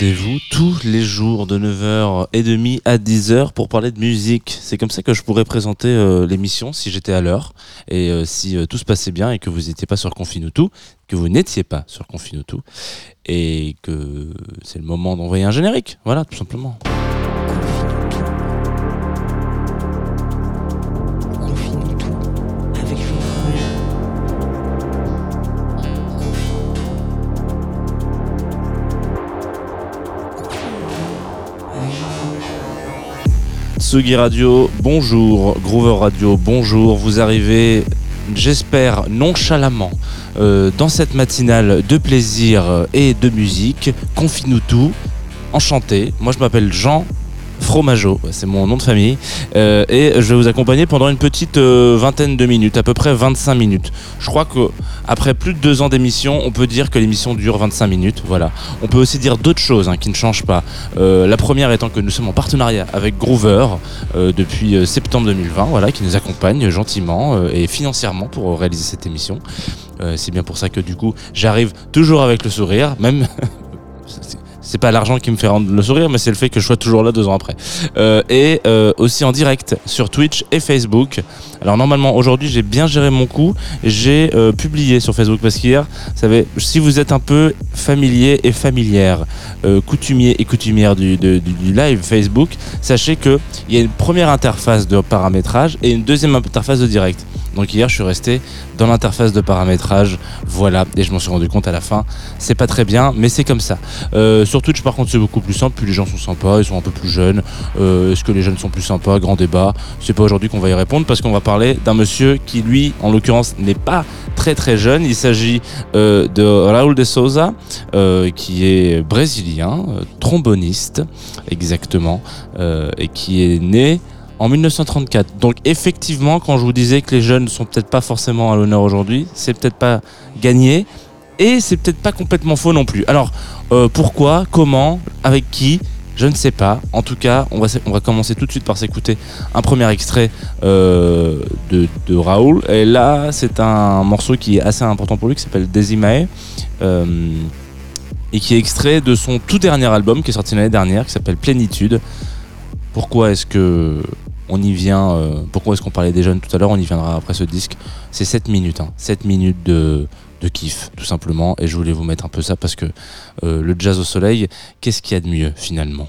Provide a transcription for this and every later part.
Rendez-vous tous les jours de 9h30 à 10h pour parler de musique. C'est comme ça que je pourrais présenter euh, l'émission si j'étais à l'heure et euh, si euh, tout se passait bien et que vous n'étiez pas sur Confinutu, que vous n'étiez pas sur Confinutu et que c'est le moment d'envoyer un générique. Voilà, tout simplement. Sugi Radio, bonjour. Groover Radio, bonjour. Vous arrivez, j'espère, nonchalamment euh, dans cette matinale de plaisir et de musique. Confine-nous tout. Enchanté. Moi, je m'appelle Jean Fromageau, c'est mon nom de famille, euh, et je vais vous accompagner pendant une petite euh, vingtaine de minutes, à peu près 25 minutes. Je crois que après plus de deux ans d'émission, on peut dire que l'émission dure 25 minutes. Voilà. On peut aussi dire d'autres choses hein, qui ne changent pas. Euh, la première étant que nous sommes en partenariat avec Groover depuis septembre 2020, voilà, qui nous accompagne gentiment et financièrement pour réaliser cette émission. c'est bien pour ça que du coup, j'arrive toujours avec le sourire, même c'est pas l'argent qui me fait rendre le sourire, mais c'est le fait que je sois toujours là deux ans après. Euh, et euh, aussi en direct sur Twitch et Facebook. Alors normalement aujourd'hui j'ai bien géré mon coup, j'ai euh, publié sur Facebook parce qu'hier, savez, si vous êtes un peu familier et familière, coutumier et coutumière du, du, du live Facebook, sachez que il y a une première interface de paramétrage et une deuxième interface de direct. Donc hier, je suis resté dans l'interface de paramétrage, voilà, et je m'en suis rendu compte à la fin. C'est pas très bien, mais c'est comme ça. Euh, sur Twitch, par contre, c'est beaucoup plus simple. Puis les gens sont sympas, ils sont un peu plus jeunes. Euh, est-ce que les jeunes sont plus sympas? Grand débat. C'est pas aujourd'hui qu'on va y répondre parce qu'on va parler d'un monsieur qui, lui, en l'occurrence, n'est pas très très jeune. Il s'agit euh, de Raul de Souza, qui est brésilien, tromboniste, exactement, et qui est né en 1934. Donc effectivement, quand je vous disais que les jeunes ne sont peut-être pas forcément à l'honneur aujourd'hui, c'est peut-être pas gagné et c'est peut-être pas complètement faux non plus. Alors euh, pourquoi, comment, avec qui je ne sais pas. En tout cas, on va, on va commencer tout de suite par s'écouter un premier extrait euh, de, de, Raoul. Et là, c'est un morceau qui est assez important pour lui, qui s'appelle Desimae. Euh, et qui est extrait de son tout dernier album qui est sorti l'année dernière, qui s'appelle Plénitude. Pourquoi est-ce que on y vient. Euh, pourquoi est-ce qu'on parlait des jeunes tout à l'heure On y viendra après ce disque. C'est 7 minutes, hein, 7 minutes de, de kiff, tout simplement. Et je voulais vous mettre un peu ça parce que euh, le jazz au soleil, qu'est-ce qu'il y a de mieux finalement?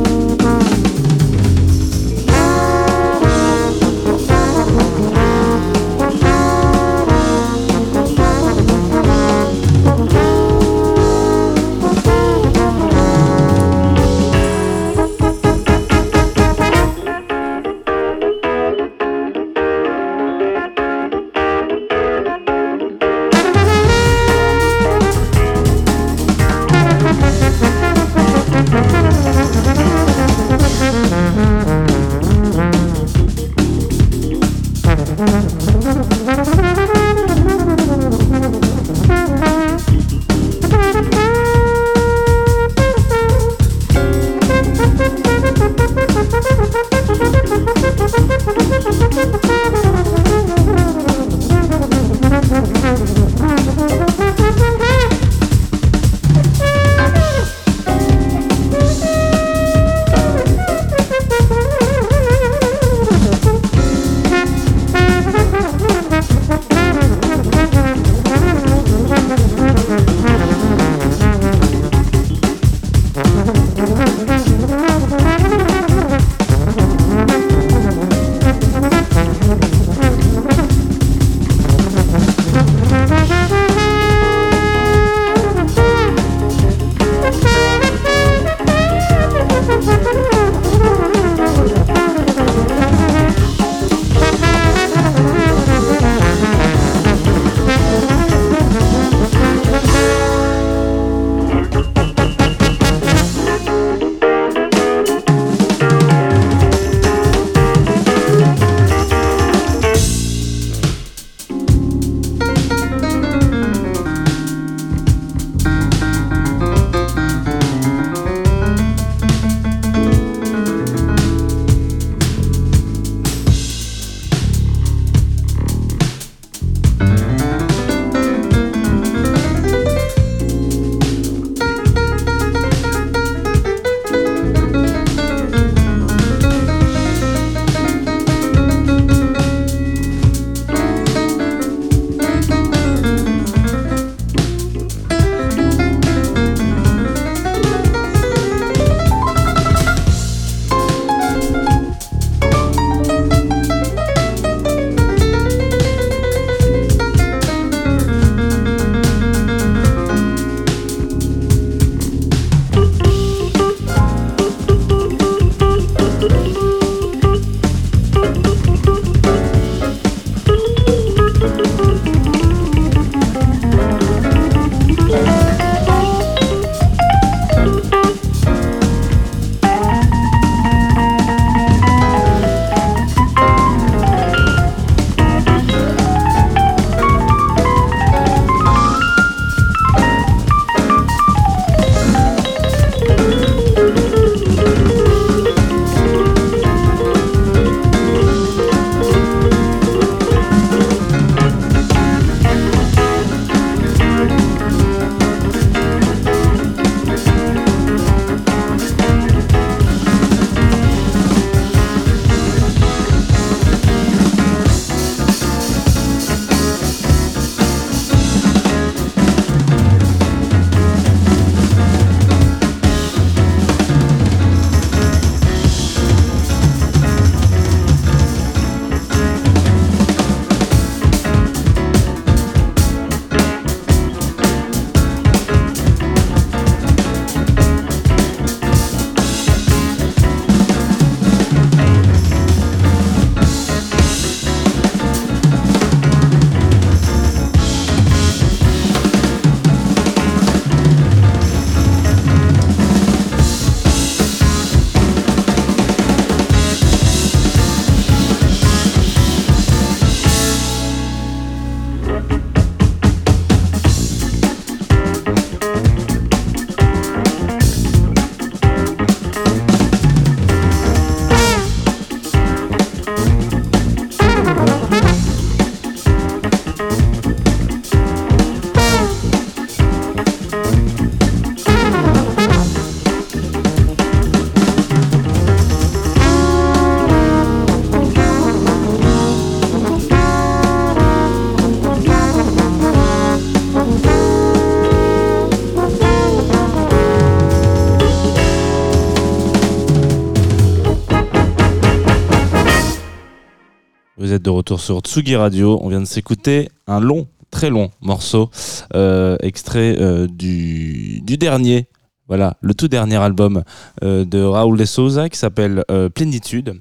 sur Tsugi Radio. On vient de s'écouter un long, très long morceau, euh, extrait euh, du, dernier, voilà, le tout dernier album euh, de Raoul de Souza qui s'appelle Plénitude.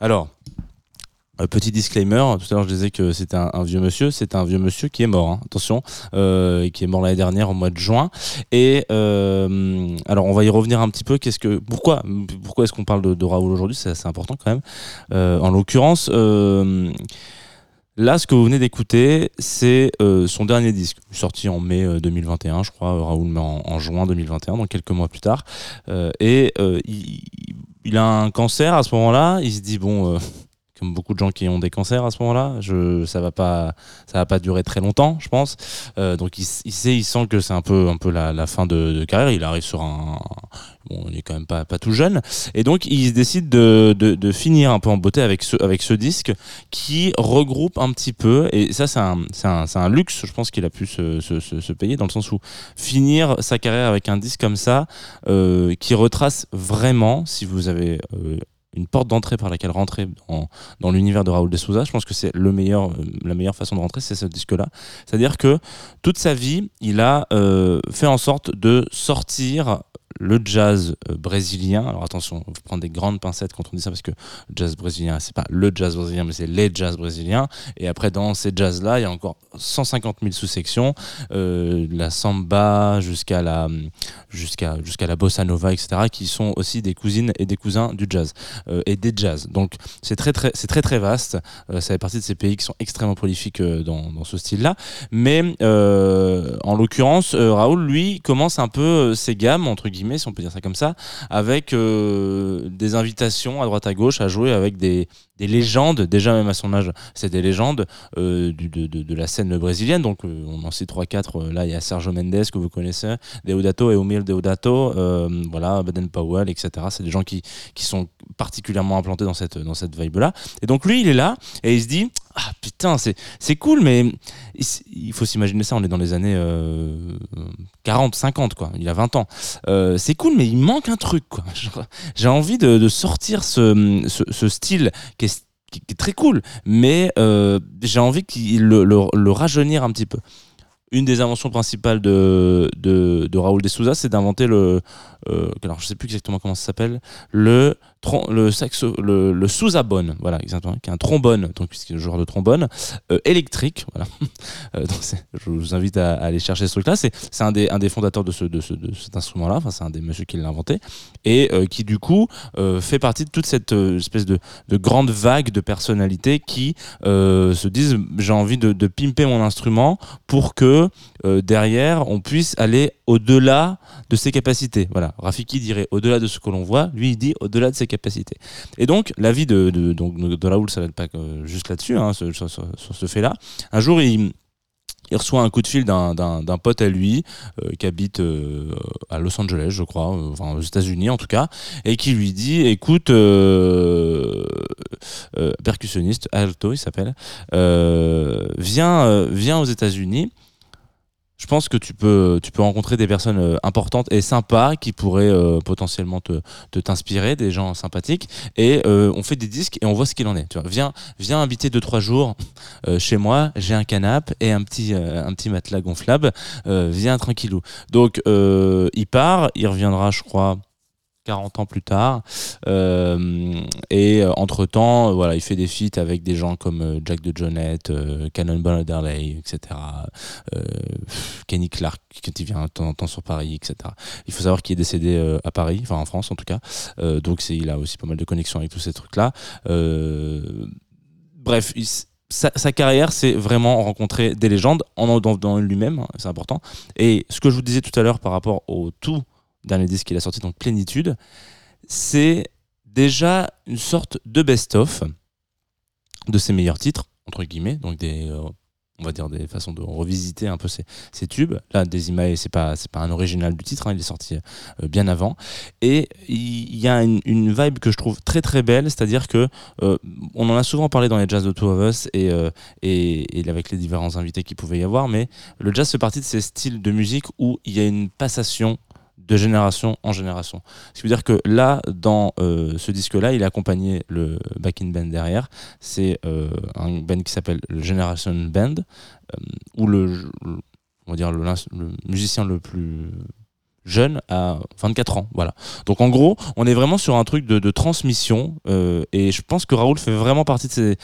Alors, petit disclaimer, tout à l'heure je disais que c'était un, vieux monsieur, c'est un vieux monsieur qui est mort, hein, attention, euh, qui est mort l'année dernière au mois de juin. Et euh, alors on va y revenir un petit peu. Qu'est-ce que, pourquoi, pourquoi est-ce qu'on parle de, Raoul aujourd'hui? C'est assez important quand même. Euh, en l'occurrence. euh, Là, ce que vous venez d'écouter, c'est euh, son dernier disque, sorti en mai euh, 2021, je crois. Raoul met en, juin 2021, donc quelques mois plus tard. Euh, et euh, il, il a un cancer à ce moment-là. Il se dit bon, euh, comme beaucoup de gens qui ont des cancers à ce moment-là, je, ça va pas, ça va pas durer très longtemps, je pense. Euh, donc il, il sait, il sent que c'est un peu, un peu la, la fin de, de carrière. Il arrive sur un, bon, il est quand même pas, pas tout jeune, et donc il décide de, de, de finir un peu en beauté avec ce, avec ce disque qui regroupe un petit peu. Et ça, c'est un, c'est un, c'est un luxe, je pense qu'il a pu se, se, se, se payer dans le sens où finir sa carrière avec un disque comme ça, euh, qui retrace vraiment, si vous avez euh, une porte d'entrée par laquelle rentrer dans, l'univers de Raoul de Souza, je pense que c'est le meilleur, euh, la meilleure façon de rentrer, c'est ce disque-là. C'est-à-dire que toute sa vie, il a euh, fait en sorte de sortir le jazz euh, brésilien. Alors attention, faut prendre des grandes pincettes quand on dit ça parce que le jazz brésilien, c'est pas le jazz brésilien, mais c'est les jazz brésiliens. Et après, dans ces jazz-là, il y a encore 150 000 sous-sections, euh, la samba jusqu'à la la bossa nova, etc., qui sont aussi des cousines et des cousins du jazz euh, et des jazz. Donc c'est très très c'est très très vaste. Euh, ça fait partie de ces pays qui sont extrêmement prolifiques dans, dans ce style-là. Mais en l'occurrence, Raoul, lui, commence un peu ses gammes entre guillemets, si on peut dire ça comme ça, avec euh, des invitations à droite à gauche à jouer avec des des légendes, déjà même à son âge, c'est des légendes euh, de, de, la scène brésilienne. Donc euh, on en cite 3-4. Là, il y a Sergio Mendes que vous connaissez, Deodato et Omil Deodato, euh, voilà, Baden Powell, etc. C'est des gens qui, qui sont particulièrement implantés dans cette, dans cette vibe-là. Et donc lui, il est là et il se dit Ah putain, c'est, cool, mais il, faut s'imaginer ça, on est dans les années euh, 40, 50, quoi. Il a 20 ans. Euh, c'est cool, mais il manque un truc, quoi. J'ai envie de, de sortir ce, ce, ce style qui est, qui est très cool, mais euh, j'ai envie qu'il le, le, rajeunir un petit peu. Une des inventions principales de, de, Raoul de Souza, c'est d'inventer le. euh, alors, je sais plus exactement comment ça s'appelle. Le, le, saxo, sousabone, voilà, exactement, qui est un trombone, donc, puisqu'il est le joueur de trombone, euh, électrique. Voilà. Euh, je vous invite à, aller chercher ce truc-là. C'est un des, un des fondateurs de, ce, de, ce, de cet instrument-là. Enfin, c'est un des messieurs qui l'a inventé. Et euh, qui, du coup, fait partie de toute cette espèce de, de grande vague de personnalités qui se disent j'ai envie de, pimper mon instrument pour que derrière on puisse aller au-delà de ses capacités. Voilà, Rafiki dirait au-delà de ce que l'on voit, lui il dit au-delà de ses capacités. Et donc la vie de, de, donc, de Raoul ça va pas juste là-dessus, hein, sur, ce fait-là. Un jour il reçoit un coup de fil d'un- pote à lui euh, qui habite euh, à Los Angeles, je crois, euh, aux États-Unis en tout cas, et qui lui dit écoute, euh, percussionniste, Alto il s'appelle, viens, viens aux États-Unis. Je pense que tu peux, tu peux rencontrer des personnes euh, importantes et sympas qui pourraient euh, potentiellement te t'inspirer, des gens sympathiques. Et euh, on fait des disques et on voit ce qu'il en est. Tu vois, viens, viens habiter deux trois jours chez moi. J'ai un canapé et un petit, un petit matelas gonflable. Viens tranquillou. Donc il part, il reviendra, je crois. 40 ans plus tard. Euh, et entre temps voilà il fait des feats avec des gens comme euh, Jack de Jonette euh, Cannonball Adderley etc euh, Kenny Clark quand il vient de temps en temps sur Paris etc il faut savoir qu'il est décédé euh, à Paris enfin en France en tout cas. Euh, donc il a aussi pas mal de connexions avec tous ces trucs là bref sa, carrière, c'est vraiment rencontrer des légendes en dans, dans lui-même, hein, c'est important. Et ce que je vous disais tout à l'heure par rapport au tout dernier disque qu'il a sorti, donc Plénitude, c'est déjà une sorte de best-of de ses meilleurs titres, entre guillemets, donc des, euh, on va dire des façons de revisiter un peu ces tubes. Là, Desimae, c'est pas, c'est pas un original du titre, hein, il est sorti euh, bien avant. Et il y, a une, vibe que je trouve très très belle, c'est-à-dire que euh, on en a souvent parlé dans les jazz de Two of Us et, et, et avec les différents invités qu'il pouvait y avoir, mais le jazz fait partie de ces styles de musique où il y a une passation de génération en génération. Ce qui veut dire que là, dans euh, ce disque-là, il a accompagné le backing band derrière. C'est euh, un band qui s'appelle le Generation Band, euh, où le, on va dire le, musicien le plus jeune à 24 ans. Voilà. Donc en gros, on est vraiment sur un truc de, transmission et je pense que Raoul fait vraiment partie de ces,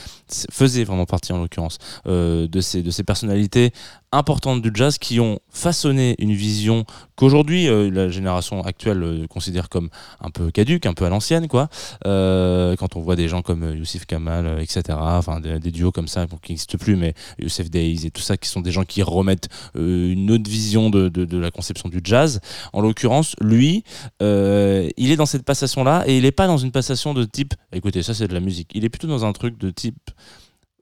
faisait vraiment partie en l'occurrence de ces de ces personnalités importantes du jazz qui ont façonné une vision qu'aujourd'hui euh, la génération actuelle euh, considère comme un peu caduque, un peu à l'ancienne, quoi. Euh, quand on voit des gens comme Youssef Kamal, etc., enfin des, duos comme ça qui n'existent plus, mais Youssef Days et tout ça, qui sont des gens qui remettent une autre vision de, de, de, la conception du jazz. En l'occurrence, lui, il est dans cette passation-là et il n'est pas dans une passation de type, écoutez, ça c'est de la musique. Il est plutôt dans un truc de type,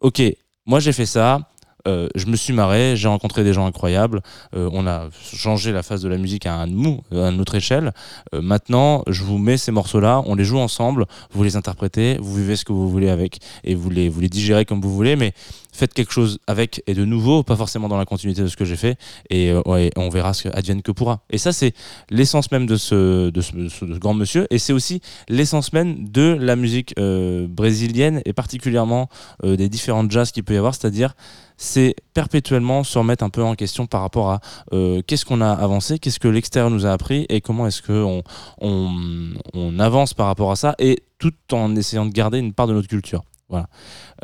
ok, moi j'ai fait ça euh, je me suis marré, j'ai rencontré des gens incroyables, euh, on a changé la phase de la musique à un mou, à une autre échelle. Euh, maintenant, je vous mets ces morceaux-là, on les joue ensemble, vous les interprétez, vous vivez ce que vous voulez avec et vous les, vous les digérez comme vous voulez, mais faites quelque chose avec et de nouveau, pas forcément dans la continuité de ce que j'ai fait, et on verra ce que advienne que pourra. Et ça, c'est l'essence même de ce, de ce, grand monsieur, et c'est aussi l'essence même de la musique brésilienne, et particulièrement des différents jazz qu'il peut y avoir, c'est-à-dire c'est perpétuellement se remettre un peu en question par rapport à euh, qu'est-ce qu'on a avancé, qu'est-ce que l'extérieur nous a appris et comment est-ce qu'on on, avance par rapport à ça et tout en essayant de garder une part de notre culture. Voilà.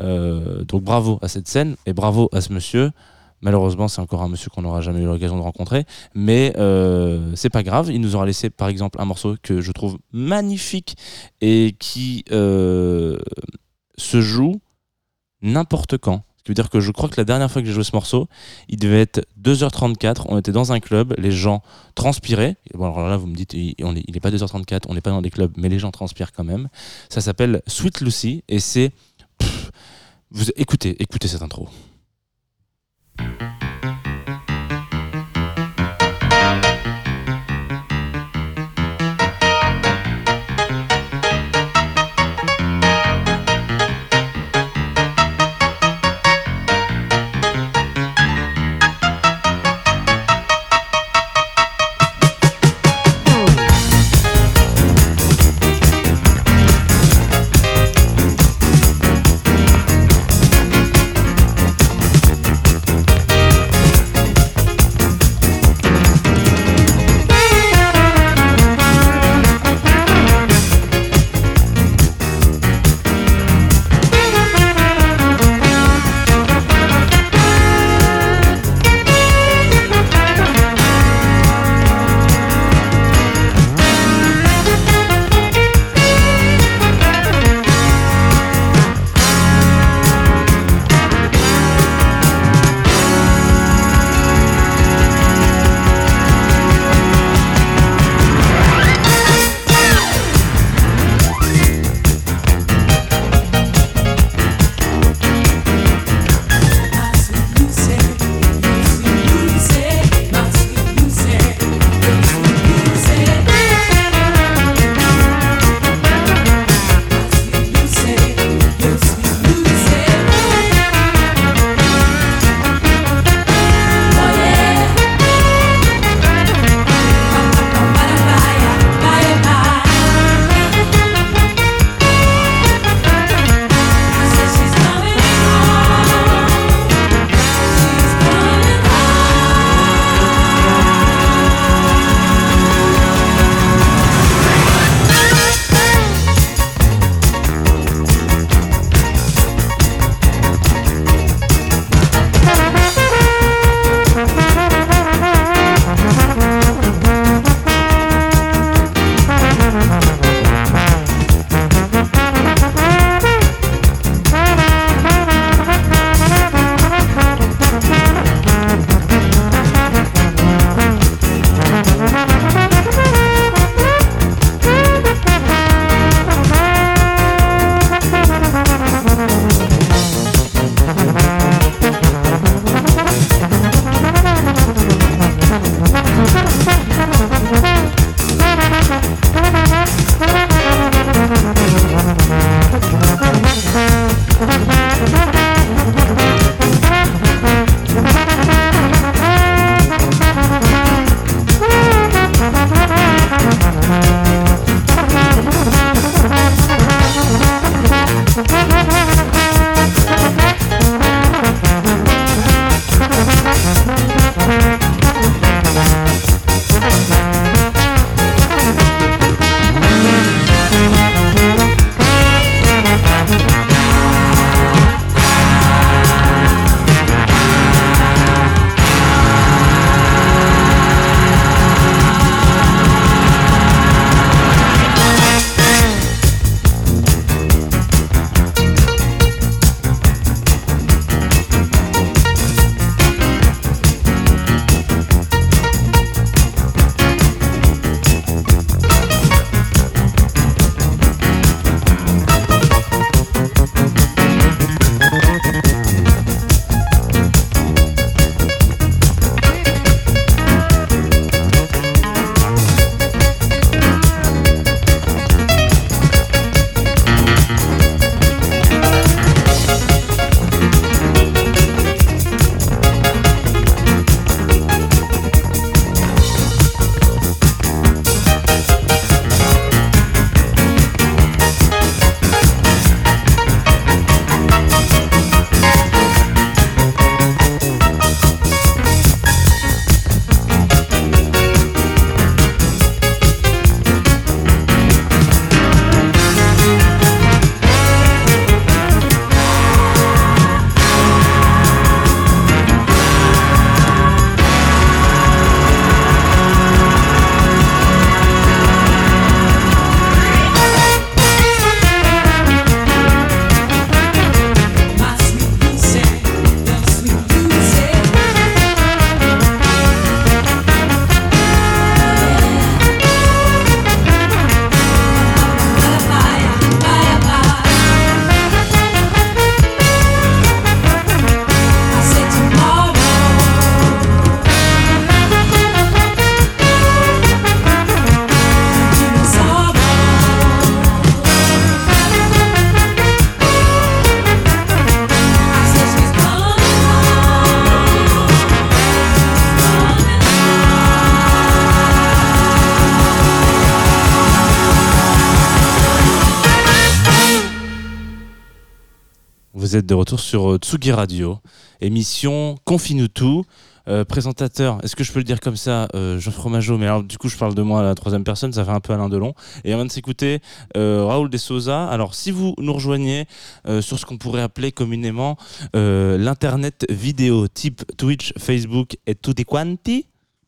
Euh, donc bravo à cette scène et bravo à ce monsieur. Malheureusement, c'est encore un monsieur qu'on n'aura jamais eu l'occasion de rencontrer, mais euh, c'est pas grave. Il nous aura laissé, par exemple, un morceau que je trouve magnifique et qui se joue n'importe quand. Ce qui veut dire que je crois que la dernière fois que j'ai joué ce morceau, il devait être 2h34. On était dans un club, les gens transpiraient. Bon, alors là, vous me dites, il, n'est est pas 2h34, on n'est pas dans des clubs, mais les gens transpirent quand même. Ça s'appelle Sweet Lucy et c'est. Vous écoutez, écoutez cette intro. Retour sur euh, Tsugi Radio, émission Confine-nous tout. Euh, présentateur, est-ce que je peux le dire comme ça, euh, Jean Fromageau, mais alors du coup je parle de moi à la troisième personne, ça fait un peu Alain Delon. Et on vient de s'écouter euh, Raoul de Souza. Alors si vous nous rejoignez sur ce qu'on pourrait appeler communément l'internet vidéo type Twitch, Facebook et tutti quanti,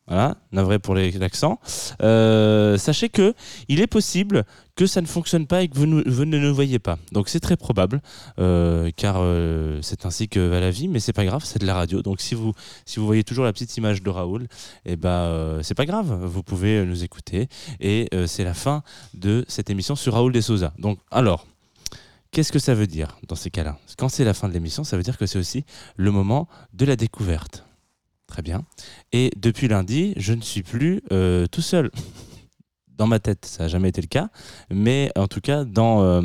voilà, navré pour l'accent. Euh, sachez que il est possible que ça ne fonctionne pas et que vous, ne nous voyez pas. Donc c'est très probable, euh, car euh, c'est ainsi que va la vie, mais c'est pas grave, c'est de la radio. Donc si vous, si vous voyez toujours la petite image de Raoul, eh ben euh, c'est pas grave, vous pouvez nous écouter. Et c'est la fin de cette émission sur Raoul de Souza. Donc alors. Qu'est-ce que ça veut dire dans ces cas-là? Quand c'est la fin de l'émission, ça veut dire que c'est aussi le moment de la découverte. Très bien. Et depuis lundi, je ne suis plus euh, tout seul. Dans ma tête, ça n'a jamais été le cas. Mais en tout cas, dans euh,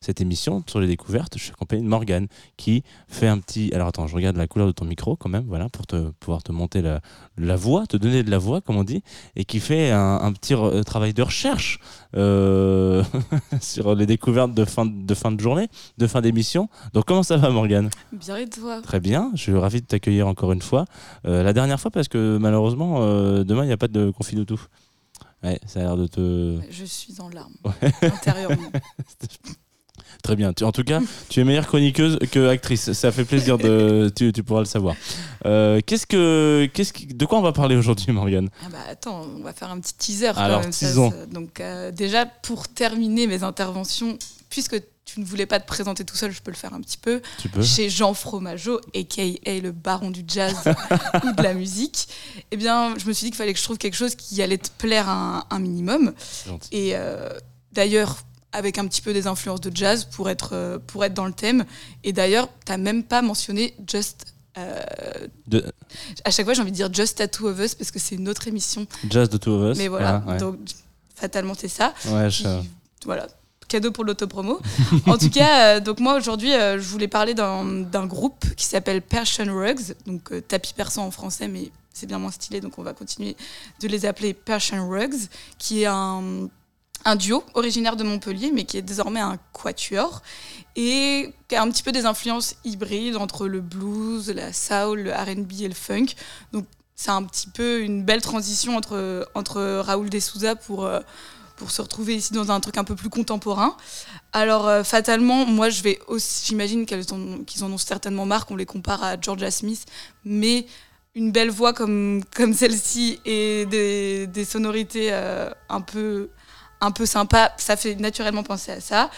cette émission sur les découvertes, je suis accompagné de Morgane qui fait un petit. Alors attends, je regarde la couleur de ton micro quand même, voilà, pour te, pouvoir te monter la, la voix, te donner de la voix, comme on dit, et qui fait un, un petit re- travail de recherche euh, sur les découvertes de fin de, fin de journée, de fin d'émission. Donc comment ça va, Morgane? Bien et toi? Très bien, je suis ravi de t'accueillir encore une fois. Euh, la dernière fois parce que malheureusement, euh, demain, il n'y a pas de conflit de tout. Ouais, ça a l'air de te... Je suis en larmes, intérieurement. Très bien. Tu- en tout cas, tu es meilleure chroniqueuse que actrice. Ça fait plaisir de... tu, tu pourras le savoir. Euh, qu'est-ce que... Qu'est-ce qui- De quoi on va parler aujourd'hui, Morgane? Ah bah attends, on va faire un petit teaser. quand Alors, même, ça, teasons. ça- donc euh, déjà, pour terminer mes interventions, puisque tu ne voulais pas te présenter tout seul, je peux le faire un petit peu. Tu peux Chez Jean Fromageau, a.k.a. le baron du jazz ou de la musique, eh bien, je me suis dit qu'il fallait que je trouve quelque chose qui allait te plaire un, un minimum. C'est gentil. Et euh, d'ailleurs, avec un petit peu des influences de jazz pour être, euh, pour être dans le thème. Et d'ailleurs, tu n'as même pas mentionné Just. euh, De... à chaque fois, j'ai envie de dire Just Tattoo of Us parce que c'est une autre émission. Jazz de Two of Us. Mais voilà, ouais. donc fatalement, c'est ça. Ouais, je- Qui- Voilà. Cadeau pour l'autopromo. en tout cas, euh, donc moi aujourd'hui, euh, je voulais parler d'un groupe qui s'appelle Persian Rugs, donc tapis persan en français, mais c'est bien moins stylé, donc on va continuer de les appeler Persian Rugs, qui est un, un duo originaire de Montpellier, mais qui est désormais un quatuor et qui a un petit peu des influences hybrides entre le blues, la soul, le R&B et le funk. Donc c'est un petit peu une belle transition entre, entre Raoul Desouza pour, euh, pour se retrouver ici dans un truc un peu plus contemporain. Alors euh, fatalement, moi je vais aussi, j'imagine qu'ils en ont certainement marre qu'on les compare à Georgia Smith, mais une belle voix comme, comme celle-ci et des, des sonorités euh, un peu un peu sympa, ça fait naturellement penser à ça.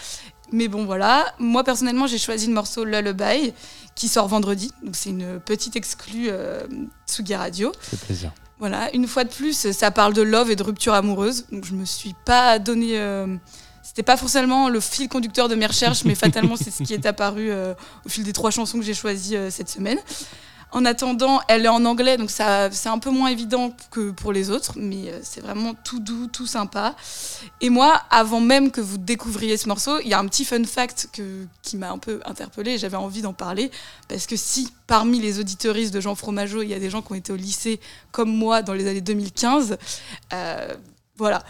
Mais bon voilà, moi personnellement j'ai choisi le morceau Lullaby qui sort vendredi, donc c'est une petite exclue euh, Tsugi Radio. Ça fait plaisir. Voilà, une fois de plus, ça parle de love et de rupture amoureuse. Donc je me suis pas donné. euh, c'était pas forcément le fil conducteur de mes recherches, mais fatalement c'est ce qui est apparu euh, au fil des trois chansons que j'ai choisies euh, cette semaine. En attendant, elle est en anglais, donc ça c'est un peu moins évident que pour les autres, mais euh, c'est vraiment tout doux, tout sympa. Et moi, avant même que vous découvriez ce morceau, il y a un petit fun fact qui m'a un peu interpellée j'avais envie d'en parler. Parce que si parmi les auditeuristes de Jean Fromageau, il y a des gens qui ont été au lycée comme moi dans les années 2015, euh, voilà.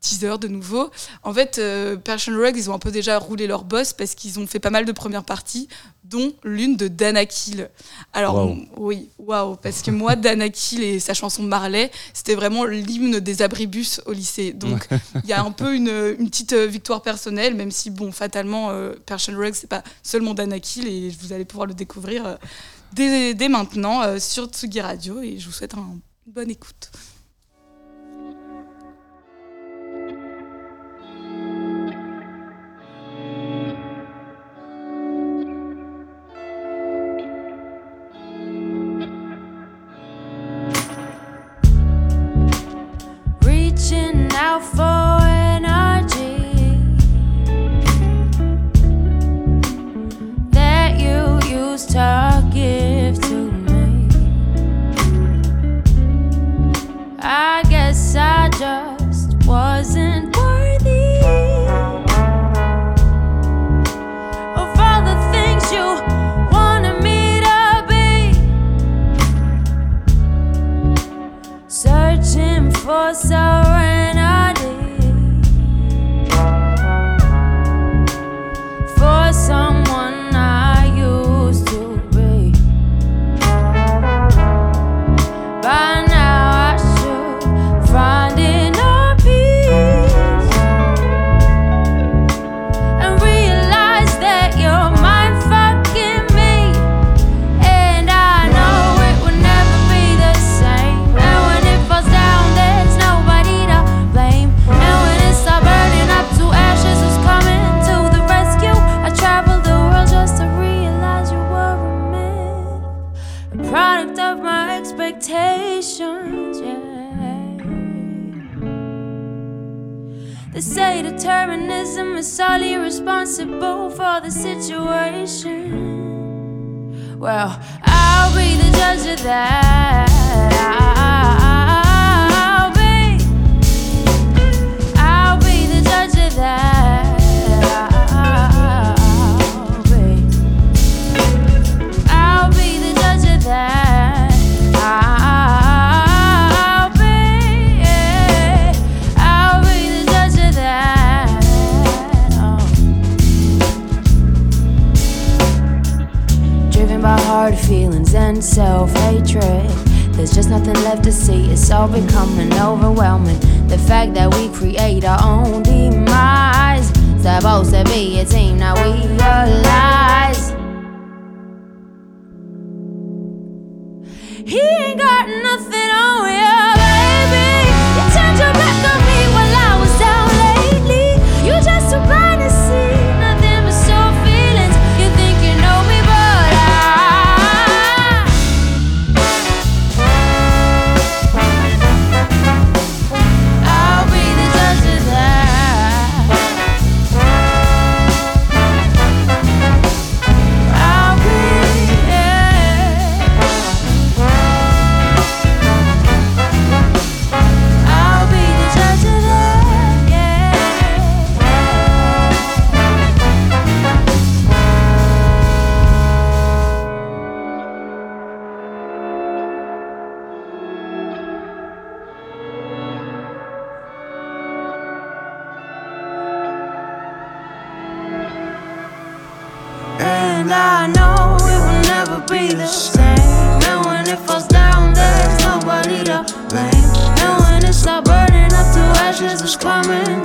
Teaser de nouveau. En fait, euh, Persian Rug, ils ont un peu déjà roulé leur boss parce qu'ils ont fait pas mal de premières parties, dont l'une de Dana Kill. Alors, Wow. oui, waouh, parce que moi, Dana Kill et sa chanson Marley, c'était vraiment l'hymne des abribus au lycée. Donc, il y a un peu une, une petite euh, victoire personnelle, même si, bon, fatalement, euh, Persian Rug, c'est pas seulement Dana Kill et vous allez pouvoir le découvrir euh, dès, dès maintenant euh, sur Tsugi Radio et je vous souhaite un- une bonne écoute. Driven by hard feelings and self hatred. There's just nothing left to see, it's all becoming overwhelming. The fact that we create our own demise. Supposed to be a team, now we realize. He ain't got nothing be the same. And when it falls down, there's nobody to blame. And when it's all burning up to ashes, who's coming